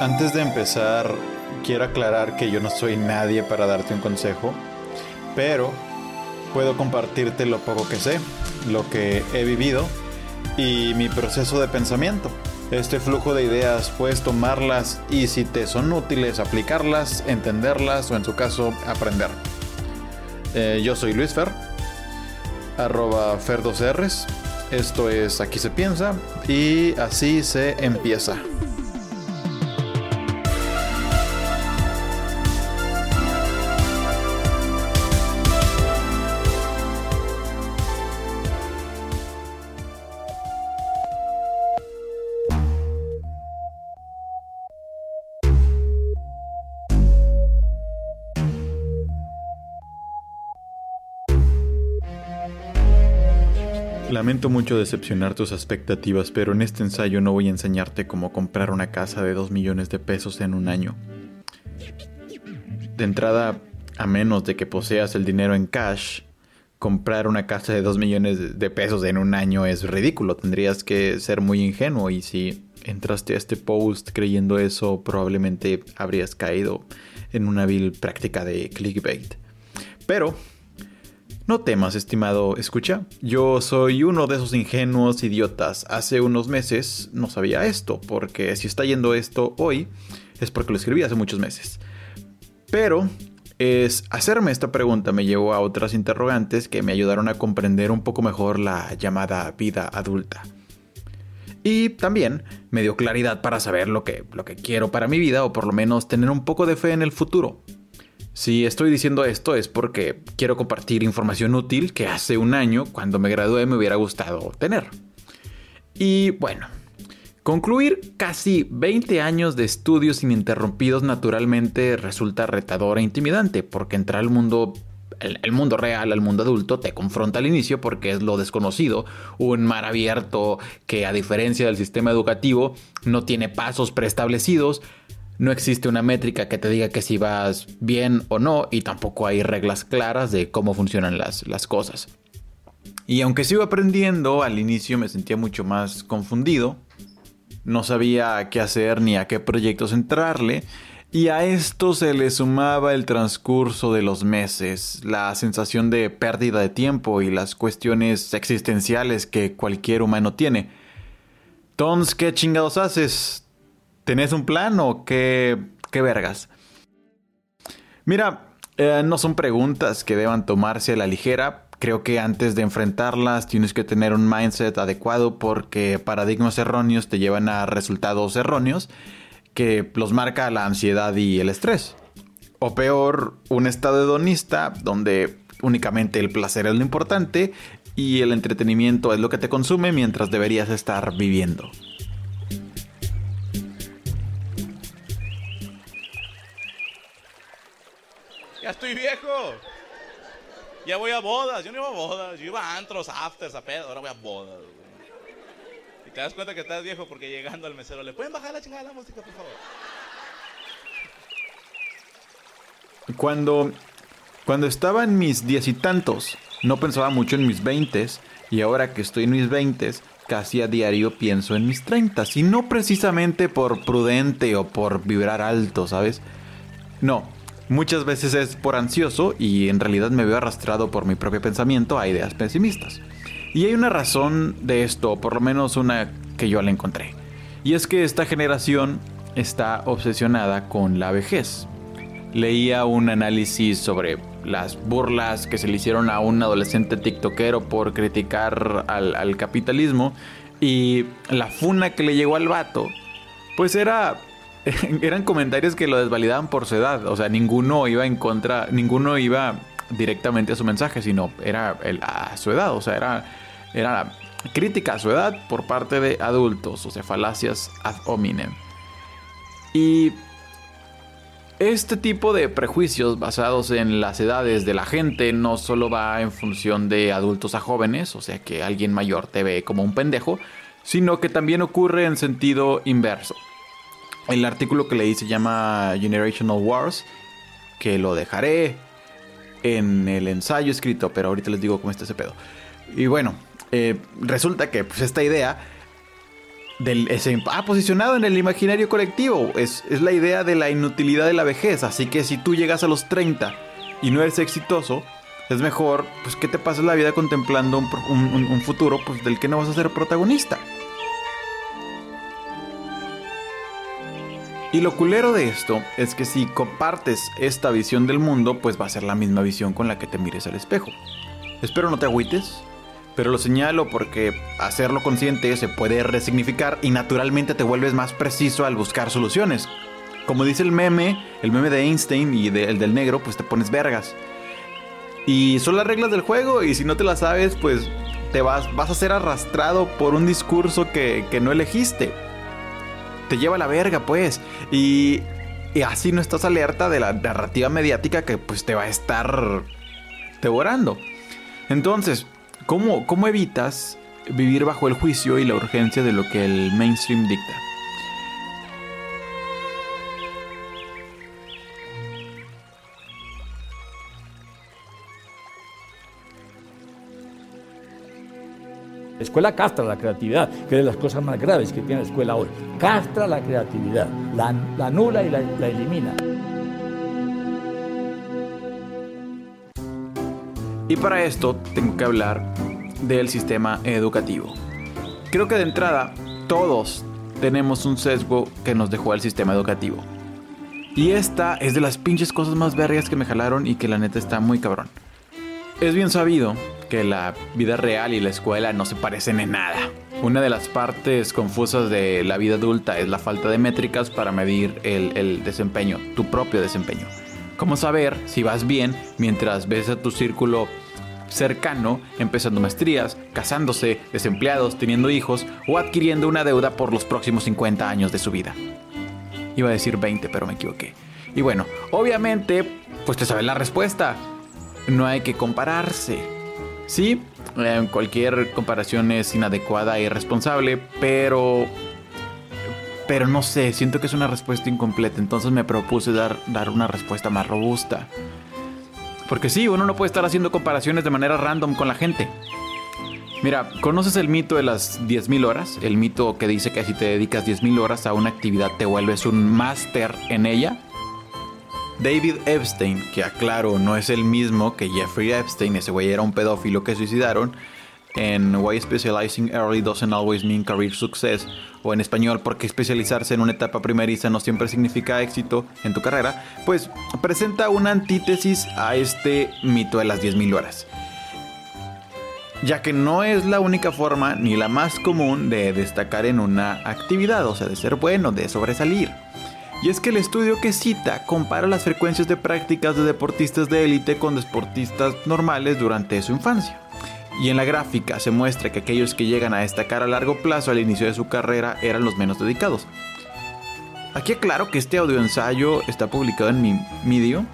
Antes de empezar, quiero aclarar que yo no soy nadie para darte un consejo, pero puedo compartirte lo poco que sé, lo que he vivido y mi proceso de pensamiento. Este flujo de ideas puedes tomarlas y si te son útiles aplicarlas, entenderlas o en su caso aprender. Eh, yo soy Luis Fer, arroba Fer2Rs. Esto es Aquí se piensa y así se empieza. Lamento mucho decepcionar tus expectativas, pero en este ensayo no voy a enseñarte cómo comprar una casa de 2 millones de pesos en un año. De entrada, a menos de que poseas el dinero en cash, comprar una casa de 2 millones de pesos en un año es ridículo. Tendrías que ser muy ingenuo y si entraste a este post creyendo eso, probablemente habrías caído en una vil práctica de clickbait. Pero no temas, estimado escucha. Yo soy uno de esos ingenuos idiotas. Hace unos meses no sabía esto, porque si está yendo esto hoy, es porque lo escribí hace muchos meses. Pero es hacerme esta pregunta me llevó a otras interrogantes que me ayudaron a comprender un poco mejor la llamada vida adulta. Y también me dio claridad para saber lo que, lo que quiero para mi vida o por lo menos tener un poco de fe en el futuro. Si estoy diciendo esto es porque quiero compartir información útil que hace un año, cuando me gradué, me hubiera gustado tener. Y bueno, concluir casi 20 años de estudios ininterrumpidos naturalmente resulta retador e intimidante, porque entrar al mundo el, mundo real, al mundo adulto, te confronta al inicio porque es lo desconocido, un mar abierto que a diferencia del sistema educativo no tiene pasos preestablecidos, no existe una métrica que te diga que si vas bien o no y tampoco hay reglas claras de cómo funcionan las, las cosas. Y aunque sigo aprendiendo, al inicio me sentía mucho más confundido. No sabía qué hacer ni a qué proyectos entrarle. Y a esto se le sumaba el transcurso de los meses, la sensación de pérdida de tiempo y las cuestiones existenciales que cualquier humano tiene. Tons, ¿qué chingados haces? ¿Tenés un plan o qué, qué vergas? Mira, eh, no son preguntas que deban tomarse a la ligera. Creo que antes de enfrentarlas tienes que tener un mindset adecuado porque paradigmas erróneos te llevan a resultados erróneos que los marca la ansiedad y el estrés. O peor, un estado hedonista donde únicamente el placer es lo importante y el entretenimiento es lo que te consume mientras deberías estar viviendo. Estoy viejo. Ya voy a bodas. Yo no iba a bodas. Yo iba a antros, afters, a pedo. Ahora voy a bodas. Y te das cuenta que estás viejo porque llegando al mesero le pueden bajar la chingada de la música, por favor. Cuando, cuando estaba en mis diez y tantos, no pensaba mucho en mis veintes. Y ahora que estoy en mis veintes, casi a diario pienso en mis treintas. Y no precisamente por prudente o por vibrar alto, ¿sabes? No, Muchas veces es por ansioso y en realidad me veo arrastrado por mi propio pensamiento a ideas pesimistas. Y hay una razón de esto, por lo menos una que yo la encontré. Y es que esta generación está obsesionada con la vejez. Leía un análisis sobre las burlas que se le hicieron a un adolescente tiktokero por criticar al, al capitalismo y la funa que le llegó al vato, pues era eran comentarios que lo desvalidaban por su edad. O sea, ninguno iba en contra, ninguno iba directamente a su mensaje, sino era a su edad. O sea, era, era crítica a su edad por parte de adultos, o sea, falacias ad hominem. Y este tipo de prejuicios basados en las edades de la gente no solo va en función de adultos a jóvenes, o sea que alguien mayor te ve como un pendejo, sino que también ocurre en sentido inverso. El artículo que leí se llama Generational Wars, que lo dejaré en el ensayo escrito, pero ahorita les digo cómo está ese pedo. Y bueno, eh, resulta que pues, esta idea del, ha posicionado en el imaginario colectivo. Es, es, la idea de la inutilidad de la vejez. Así que si tú llegas a los 30 y no eres exitoso, es mejor pues que te pases la vida contemplando un, futuro pues, del que no vas a ser protagonista. Y lo culero de esto es que si compartes esta visión del mundo, pues va a ser la misma visión con la que te mires al espejo. Espero no te agüites, pero lo señalo porque hacerlo consciente se puede resignificar y naturalmente te vuelves más preciso al buscar soluciones. Como dice el meme, el meme de Einstein y el del negro, pues te pones vergas. Y son las reglas del juego y si no te las sabes, pues te vas, vas a ser arrastrado por un discurso que, que no elegiste. Te lleva a la verga, pues. Y, y así no estás alerta de la narrativa mediática que pues te va a estar devorando. Entonces, ¿cómo, ¿cómo evitas vivir bajo el juicio y la urgencia de lo que el mainstream dicta? La escuela castra la creatividad, que es de las cosas más graves que tiene la escuela hoy. Castra la creatividad, la, la nula y la, la elimina. Y para esto tengo que hablar del sistema educativo. Creo que de entrada todos tenemos un sesgo que nos dejó el sistema educativo. Y esta es de las pinches cosas más vergas que me jalaron y que la neta está muy cabrón. Es bien sabido que la vida real y la escuela no se parecen en nada. Una de las partes confusas de la vida adulta es la falta de métricas para medir el, desempeño, tu propio desempeño. ¿Cómo saber si vas bien mientras ves a tu círculo cercano empezando maestrías, casándose, desempleados, teniendo hijos o adquiriendo una deuda por los próximos 50 años de su vida? Iba a decir 20, pero me equivoqué. Y bueno, obviamente, pues te sabes la respuesta. No hay que compararse. Sí, eh, cualquier comparación es inadecuada e irresponsable, pero pero no sé, siento que es una respuesta incompleta, entonces me propuse dar, dar una respuesta más robusta. Porque sí, uno no puede estar haciendo comparaciones de manera random con la gente. Mira, ¿conoces el mito de las 10.000 horas? El mito que dice que si te dedicas 10.000 horas a una actividad te vuelves un máster en ella. David Epstein, que aclaro no es el mismo que Jeffrey Epstein, ese güey era un pedófilo que suicidaron, en Why Specializing Early Doesn't Always Mean Career Success, o en español, porque especializarse en una etapa primeriza no siempre significa éxito en tu carrera, pues presenta una antítesis a este mito de las 10.000 horas. Ya que no es la única forma ni la más común de destacar en una actividad, o sea, de ser bueno, de sobresalir. Y es que el estudio que cita compara las frecuencias de prácticas de deportistas de élite con deportistas normales durante su infancia y en la gráfica se muestra que aquellos que llegan a destacar a largo plazo al inicio de su carrera eran los menos dedicados. Aquí aclaro que este audio ensayo está publicado en mi medio,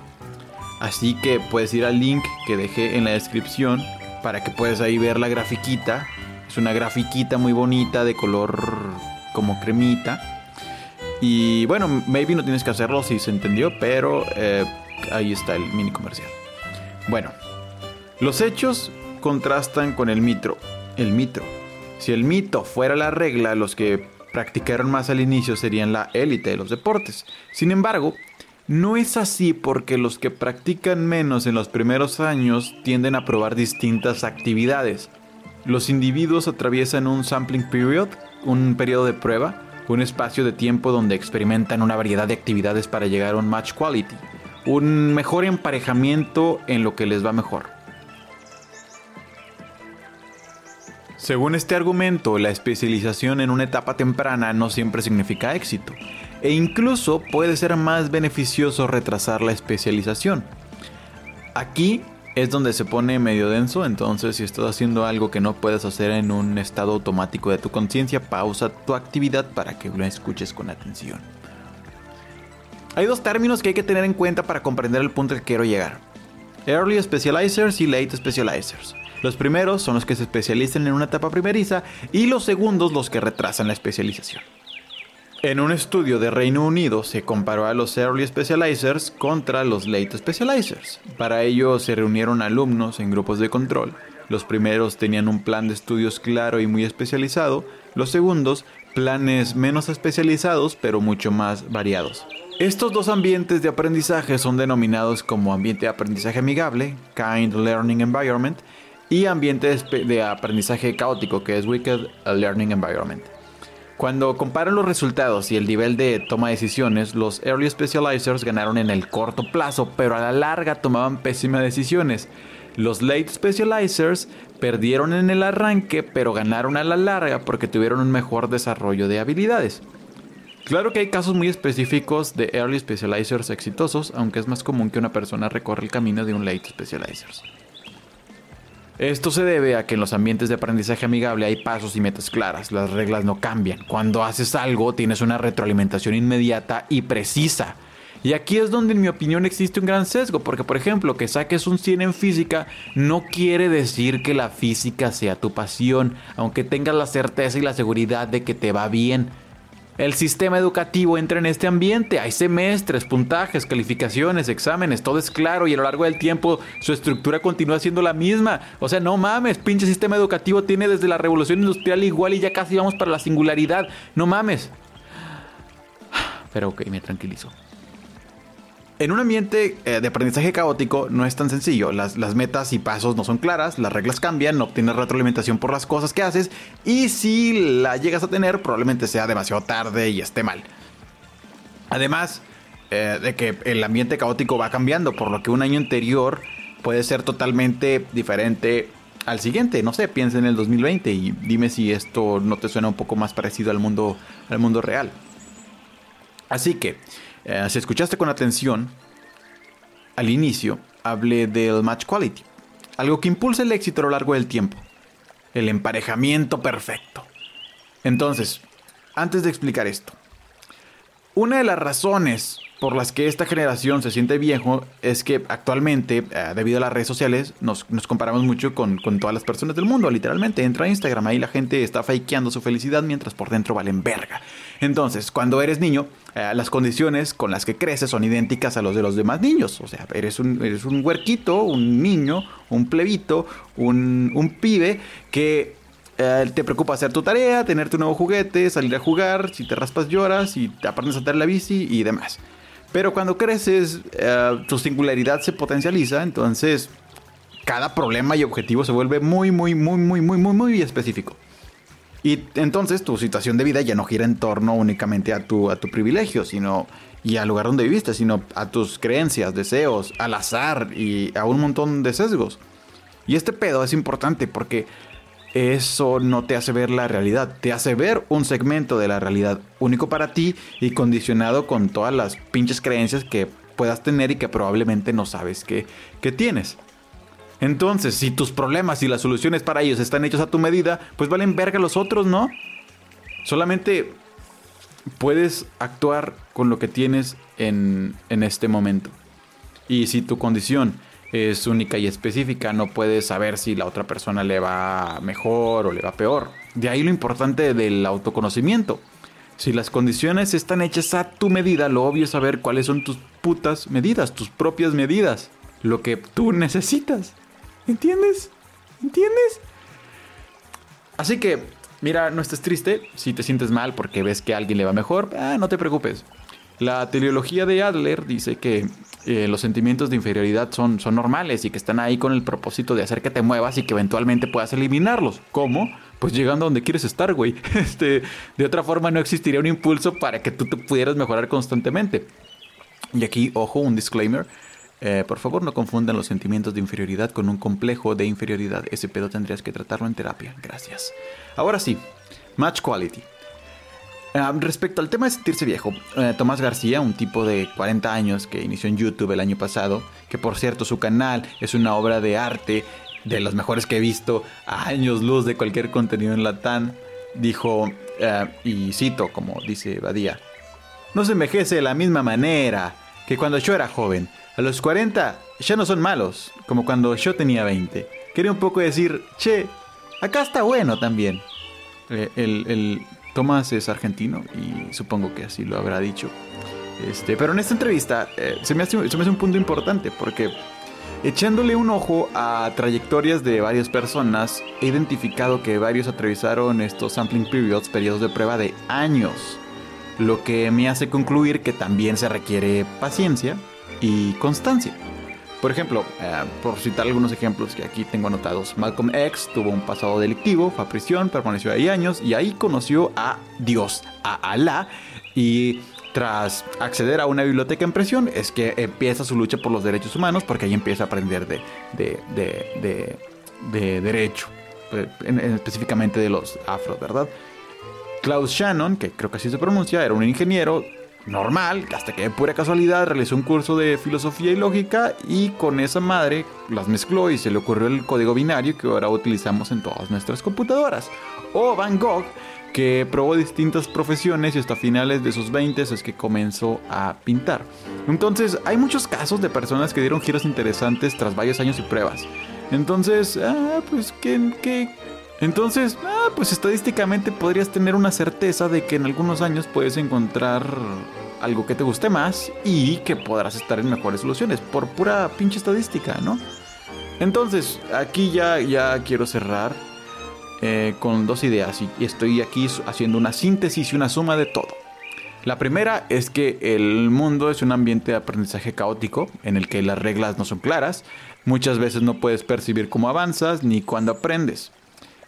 así que puedes ir al link que dejé en la descripción para que puedas ahí ver la grafiquita. Es una grafiquita muy bonita de color como cremita. Y bueno, maybe no tienes que hacerlo si se entendió, pero eh, ahí está el mini comercial. Bueno, los hechos contrastan con el mitro. El mito. Si el mito fuera la regla, los que practicaron más al inicio serían la élite de los deportes. Sin embargo, no es así porque los que practican menos en los primeros años tienden a probar distintas actividades. Los individuos atraviesan un sampling period, un periodo de prueba, un espacio de tiempo donde experimentan una variedad de actividades para llegar a un match quality, un mejor emparejamiento en lo que les va mejor. Según este argumento, la especialización en una etapa temprana no siempre significa éxito, e incluso puede ser más beneficioso retrasar la especialización. Aquí es donde se pone medio denso, entonces si estás haciendo algo que no puedes hacer en un estado automático de tu conciencia, pausa tu actividad para que lo escuches con atención. Hay dos términos que hay que tener en cuenta para comprender el punto que quiero llegar. Early Specializers y Late Specializers. Los primeros son los que se especializan en una etapa primeriza y los segundos los que retrasan la especialización. En un estudio de Reino Unido se comparó a los Early Specializers contra los Late Specializers. Para ello se reunieron alumnos en grupos de control. Los primeros tenían un plan de estudios claro y muy especializado, los segundos planes menos especializados pero mucho más variados. Estos dos ambientes de aprendizaje son denominados como ambiente de aprendizaje amigable, Kind Learning Environment, y ambiente de aprendizaje caótico, que es Wicked Learning Environment. Cuando comparan los resultados y el nivel de toma de decisiones, los Early Specializers ganaron en el corto plazo, pero a la larga tomaban pésimas decisiones. Los Late Specializers perdieron en el arranque, pero ganaron a la larga porque tuvieron un mejor desarrollo de habilidades. Claro que hay casos muy específicos de Early Specializers exitosos, aunque es más común que una persona recorra el camino de un Late Specializers. Esto se debe a que en los ambientes de aprendizaje amigable hay pasos y metas claras, las reglas no cambian. Cuando haces algo tienes una retroalimentación inmediata y precisa. Y aquí es donde en mi opinión existe un gran sesgo, porque por ejemplo que saques un 100 en física no quiere decir que la física sea tu pasión, aunque tengas la certeza y la seguridad de que te va bien. El sistema educativo entra en este ambiente, hay semestres, puntajes, calificaciones, exámenes, todo es claro y a lo largo del tiempo su estructura continúa siendo la misma. O sea, no mames, pinche sistema educativo tiene desde la revolución industrial igual y ya casi vamos para la singularidad. No mames. Pero ok, me tranquilizo. En un ambiente eh, de aprendizaje caótico no es tan sencillo. Las, metas y pasos no son claras, las reglas cambian, no obtienes retroalimentación por las cosas que haces y si la llegas a tener probablemente sea demasiado tarde y esté mal. Además eh, de que el ambiente caótico va cambiando, por lo que un año anterior puede ser totalmente diferente al siguiente. No sé, piensa en el 2020 y dime si esto no te suena un poco más parecido al mundo, al mundo real. Así que... Eh, si escuchaste con atención, al inicio hablé del match quality, algo que impulsa el éxito a lo largo del tiempo, el emparejamiento perfecto. Entonces, antes de explicar esto, una de las razones por las que esta generación se siente viejo es que actualmente, eh, debido a las redes sociales, nos, comparamos mucho con, todas las personas del mundo, literalmente. Entra a Instagram, ahí la gente está fakeando su felicidad mientras por dentro valen verga. Entonces, cuando eres niño, eh, las condiciones con las que creces son idénticas a los de los demás niños. O sea, eres un, eres un huerquito, un niño, un plebito, un, un pibe que eh, te preocupa hacer tu tarea, tener tu nuevo juguete, salir a jugar, si te raspas lloras y te aprendes a andar la bici y demás. Pero cuando creces, eh, tu singularidad se potencializa, entonces cada problema y objetivo se vuelve muy, muy, muy, muy, muy, muy, muy específico. Y entonces tu situación de vida ya no gira en torno únicamente a tu, a tu privilegio, sino y al lugar donde viviste, sino a tus creencias, deseos, al azar y a un montón de sesgos. Y este pedo es importante porque eso no te hace ver la realidad, te hace ver un segmento de la realidad único para ti y condicionado con todas las pinches creencias que puedas tener y que probablemente no sabes que, tienes. Entonces, si tus problemas y las soluciones para ellos están hechos a tu medida, pues valen verga los otros, ¿no? Solamente puedes actuar con lo que tienes en, en este momento. Y si tu condición es única y específica, no puedes saber si la otra persona le va mejor o le va peor. De ahí lo importante del autoconocimiento. Si las condiciones están hechas a tu medida, lo obvio es saber cuáles son tus putas medidas, tus propias medidas, lo que tú necesitas. ¿Entiendes? ¿Entiendes? Así que, mira, no estés triste si te sientes mal porque ves que a alguien le va mejor, ah, no te preocupes. La teleología de Adler dice que eh, los sentimientos de inferioridad son, normales y que están ahí con el propósito de hacer que te muevas y que eventualmente puedas eliminarlos. ¿Cómo? Pues llegando a donde quieres estar, güey. Este, de otra forma no existiría un impulso para que tú te pudieras mejorar constantemente. Y aquí, ojo, un disclaimer. Eh, por favor, no confundan los sentimientos de inferioridad con un complejo de inferioridad. Ese pedo tendrías que tratarlo en terapia. Gracias. Ahora sí, match quality. Ah, respecto al tema de sentirse viejo, eh, Tomás García, un tipo de 40 años que inició en YouTube el año pasado, que por cierto su canal es una obra de arte de los mejores que he visto a años luz de cualquier contenido en Latán, dijo, eh, y cito como dice Badía, no se envejece de la misma manera que cuando yo era joven. A los 40 ya no son malos, como cuando yo tenía 20. Quería un poco decir, che, acá está bueno también. Eh, el, Tomás es argentino y supongo que así lo habrá dicho. Este, pero en esta entrevista eh, se, me hace, se, me hace, un punto importante porque Echándole un ojo a trayectorias de varias personas, he identificado que varios atravesaron estos sampling periods, periodos de prueba de años, lo que me hace concluir que también se requiere paciencia y constancia. Por ejemplo, eh, por citar algunos ejemplos que aquí tengo anotados, Malcolm X tuvo un pasado delictivo, fue a prisión, permaneció ahí años y ahí conoció a Dios, a Alá, y tras acceder a una biblioteca en prisión es que empieza su lucha por los derechos humanos porque ahí empieza a aprender de, de, derecho, eh, específicamente de los afros, ¿verdad? Klaus Shannon, que creo que así se pronuncia, era un ingeniero normal, hasta que de pura casualidad realizó un curso de filosofía y lógica y con esa madre las mezcló y se le ocurrió el código binario que ahora utilizamos en todas nuestras computadoras. O Van Gogh, que probó distintas profesiones y hasta finales de sus 20 es que comenzó a pintar. Entonces, hay muchos casos de personas que dieron giros interesantes tras varios años y pruebas. Entonces, ah, pues, ¿qué, qué? Entonces, ah, pues estadísticamente podrías tener una certeza de que en algunos años puedes encontrar algo que te guste más y que podrás estar en mejores soluciones, por pura pinche estadística, ¿no? Entonces, aquí ya, ya quiero cerrar eh, con dos ideas y estoy aquí haciendo una síntesis y una suma de todo. La primera es que el mundo es un ambiente de aprendizaje caótico en el que las reglas no son claras, muchas veces no puedes percibir cómo avanzas ni cuándo aprendes.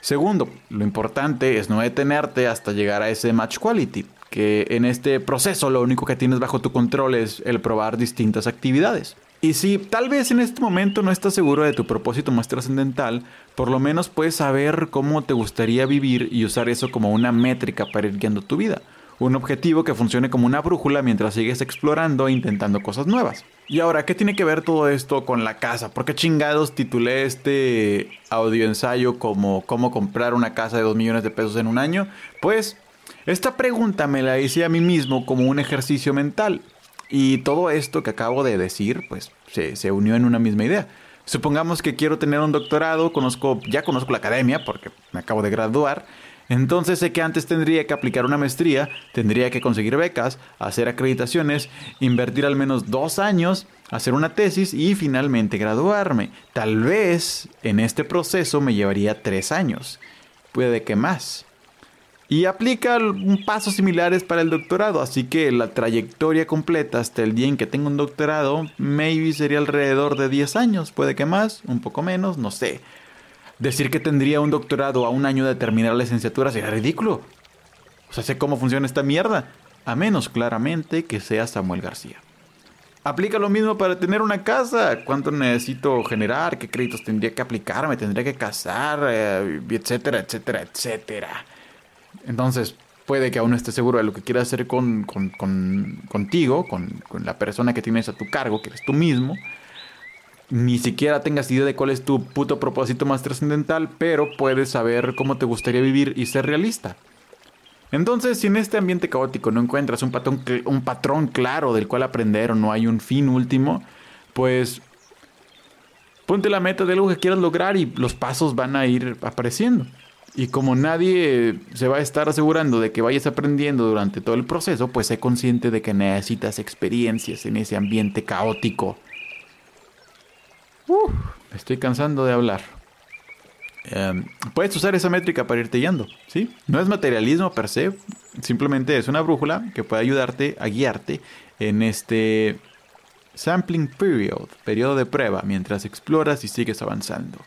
Segundo, lo importante es no detenerte hasta llegar a ese match quality, que en este proceso lo único que tienes bajo tu control es el probar distintas actividades. Y si tal vez en este momento no estás seguro de tu propósito más trascendental, por lo menos puedes saber cómo te gustaría vivir y usar eso como una métrica para ir guiando tu vida. Un objetivo que funcione como una brújula mientras sigues explorando e intentando cosas nuevas. Y ahora, ¿qué tiene que ver todo esto con la casa? ¿Por qué chingados titulé este audio ensayo como cómo comprar una casa de 2 millones de pesos en un año? Pues esta pregunta me la hice a mí mismo como un ejercicio mental. Y todo esto que acabo de decir, pues se, unió en una misma idea. Supongamos que quiero tener un doctorado, conozco, ya conozco la academia porque me acabo de graduar. Entonces sé que antes tendría que aplicar una maestría, tendría que conseguir becas, hacer acreditaciones, invertir al menos dos años, hacer una tesis y finalmente graduarme. Tal vez en este proceso me llevaría tres años. Puede que más. Y aplica pasos similares para el doctorado, así que la trayectoria completa hasta el día en que tengo un doctorado, maybe sería alrededor de 10 años, puede que más, un poco menos, no sé. Decir que tendría un doctorado a un año de terminar la licenciatura sería ridículo. O sea, sé cómo funciona esta mierda, a menos claramente que sea Samuel García. Aplica lo mismo para tener una casa. ¿Cuánto necesito generar? ¿Qué créditos tendría que aplicar? ¿Me tendría que casar? Eh, etcétera, etcétera, etcétera. Entonces, puede que aún no estés seguro de lo que quieras hacer con, contigo, con, la persona que tienes a tu cargo, que eres tú mismo. Ni siquiera tengas idea de cuál es tu puto propósito más trascendental, pero puedes saber cómo te gustaría vivir y ser realista. Entonces, si en este ambiente caótico no encuentras un patrón, un patrón claro del cual aprender o no hay un fin último, pues ponte la meta de algo que quieras lograr y los pasos van a ir apareciendo. Y como nadie se va a estar asegurando de que vayas aprendiendo durante todo el proceso, pues sé consciente de que necesitas experiencias en ese ambiente caótico. Me estoy cansando de hablar. Em, puedes usar esa métrica para irte guiando, ¿sí? No es materialismo per se, simplemente es una brújula que puede ayudarte a guiarte en este sampling period, periodo de prueba, mientras exploras y sigues avanzando.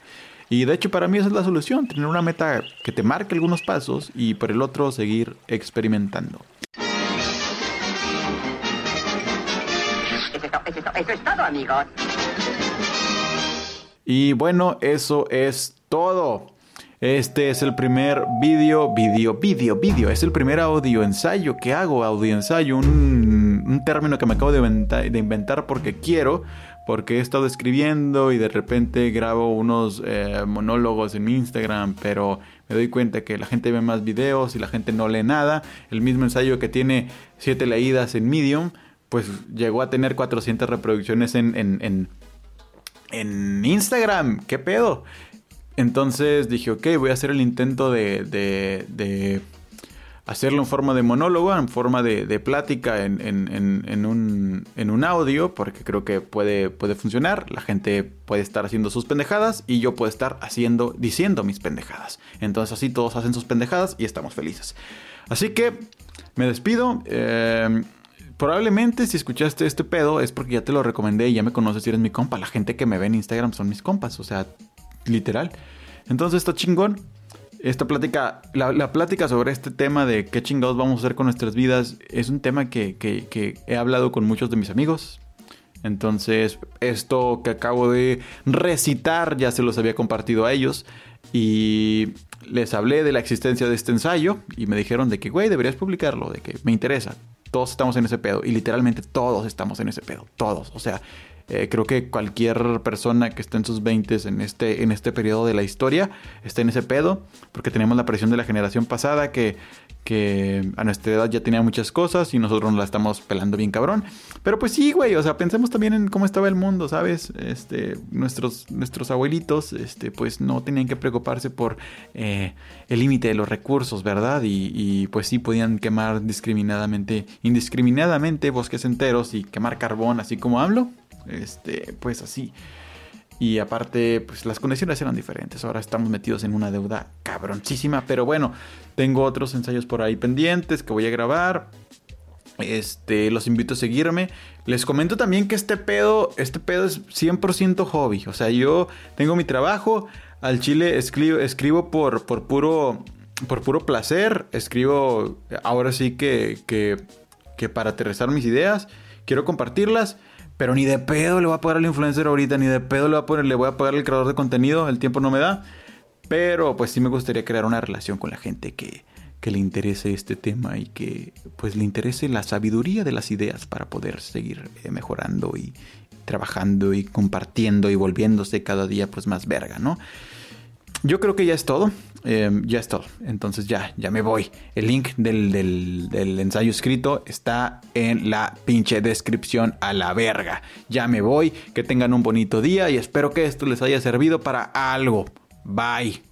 Y de hecho para mí esa es la solución, tener una meta que te marque algunos pasos y por el otro seguir experimentando. Eso es todo, amigos. Y bueno, eso es todo. Este es el primer vídeo, vídeo, vídeo, vídeo. Es el primer audio ensayo que hago, audio ensayo, un, un término que me acabo de de inventar porque quiero porque he estado escribiendo y de repente grabo unos eh, monólogos en mi Instagram, pero me doy cuenta que la gente ve más videos y la gente no lee nada. El mismo ensayo que tiene 7 leídas en Medium, pues llegó a tener 400 reproducciones en, en, en, Instagram. ¿Qué pedo? Entonces dije, ok, voy a hacer el intento de, de, de hacerlo en forma de monólogo, en forma de, plática en, en, un, en, un, audio, porque creo que puede, puede funcionar. La gente puede estar haciendo sus pendejadas y yo puedo estar haciendo, diciendo mis pendejadas. Entonces así todos hacen sus pendejadas y estamos felices. Así que me despido. Eh, probablemente si escuchaste este pedo es porque ya te lo recomendé y ya me conoces y eres mi compa. La gente que me ve en Instagram son mis compas, o sea, literal. Entonces está chingón. Esta plática, la, plática sobre este tema de qué chingados vamos a hacer con nuestras vidas es un tema que, que he hablado con muchos de mis amigos. Entonces, esto que acabo de recitar ya se los había compartido a ellos. Y les hablé de la existencia de este ensayo y me dijeron de que, güey, deberías publicarlo, de que me interesa. Todos estamos en ese pedo y literalmente todos estamos en ese pedo, todos. O sea, eh, creo que cualquier persona que esté en sus 20 en este, en este periodo de la historia está en ese pedo, porque tenemos la presión de la generación pasada que, que a nuestra edad ya tenía muchas cosas y nosotros nos la estamos pelando bien cabrón. Pero pues sí, güey, o sea, pensemos también en cómo estaba el mundo, ¿sabes? Este, nuestros, nuestros abuelitos, este, pues no tenían que preocuparse por eh, el límite de los recursos, ¿verdad? Y, y, pues sí podían quemar discriminadamente, indiscriminadamente bosques enteros y quemar carbón, así como hablo. Este, pues así. Y aparte, pues las condiciones eran diferentes. Ahora estamos metidos en una deuda cabroncísima. Pero bueno, tengo otros ensayos por ahí pendientes que voy a grabar. Este, los invito a seguirme. Les comento también que este pedo, este pedo es 100% hobby. O sea, yo tengo mi trabajo. Al chile escribo, escribo por, por, puro, por puro placer. Escribo ahora sí que, que, que para aterrizar mis ideas. Quiero compartirlas. Pero ni de pedo le voy a pagar al influencer ahorita, ni de pedo le voy a poner, le voy a pagar al creador de contenido, el tiempo no me da. Pero pues sí me gustaría crear una relación con la gente que, que le interese este tema y que pues le interese la sabiduría de las ideas para poder seguir eh, mejorando y trabajando y compartiendo y volviéndose cada día pues más verga, ¿no? Yo creo que ya es todo. Em, ya es todo. Entonces ya, ya me voy. El link del, del, ensayo escrito está en la pinche descripción a la verga. Ya me voy. Que tengan un bonito día y espero que esto les haya servido para algo. Bye.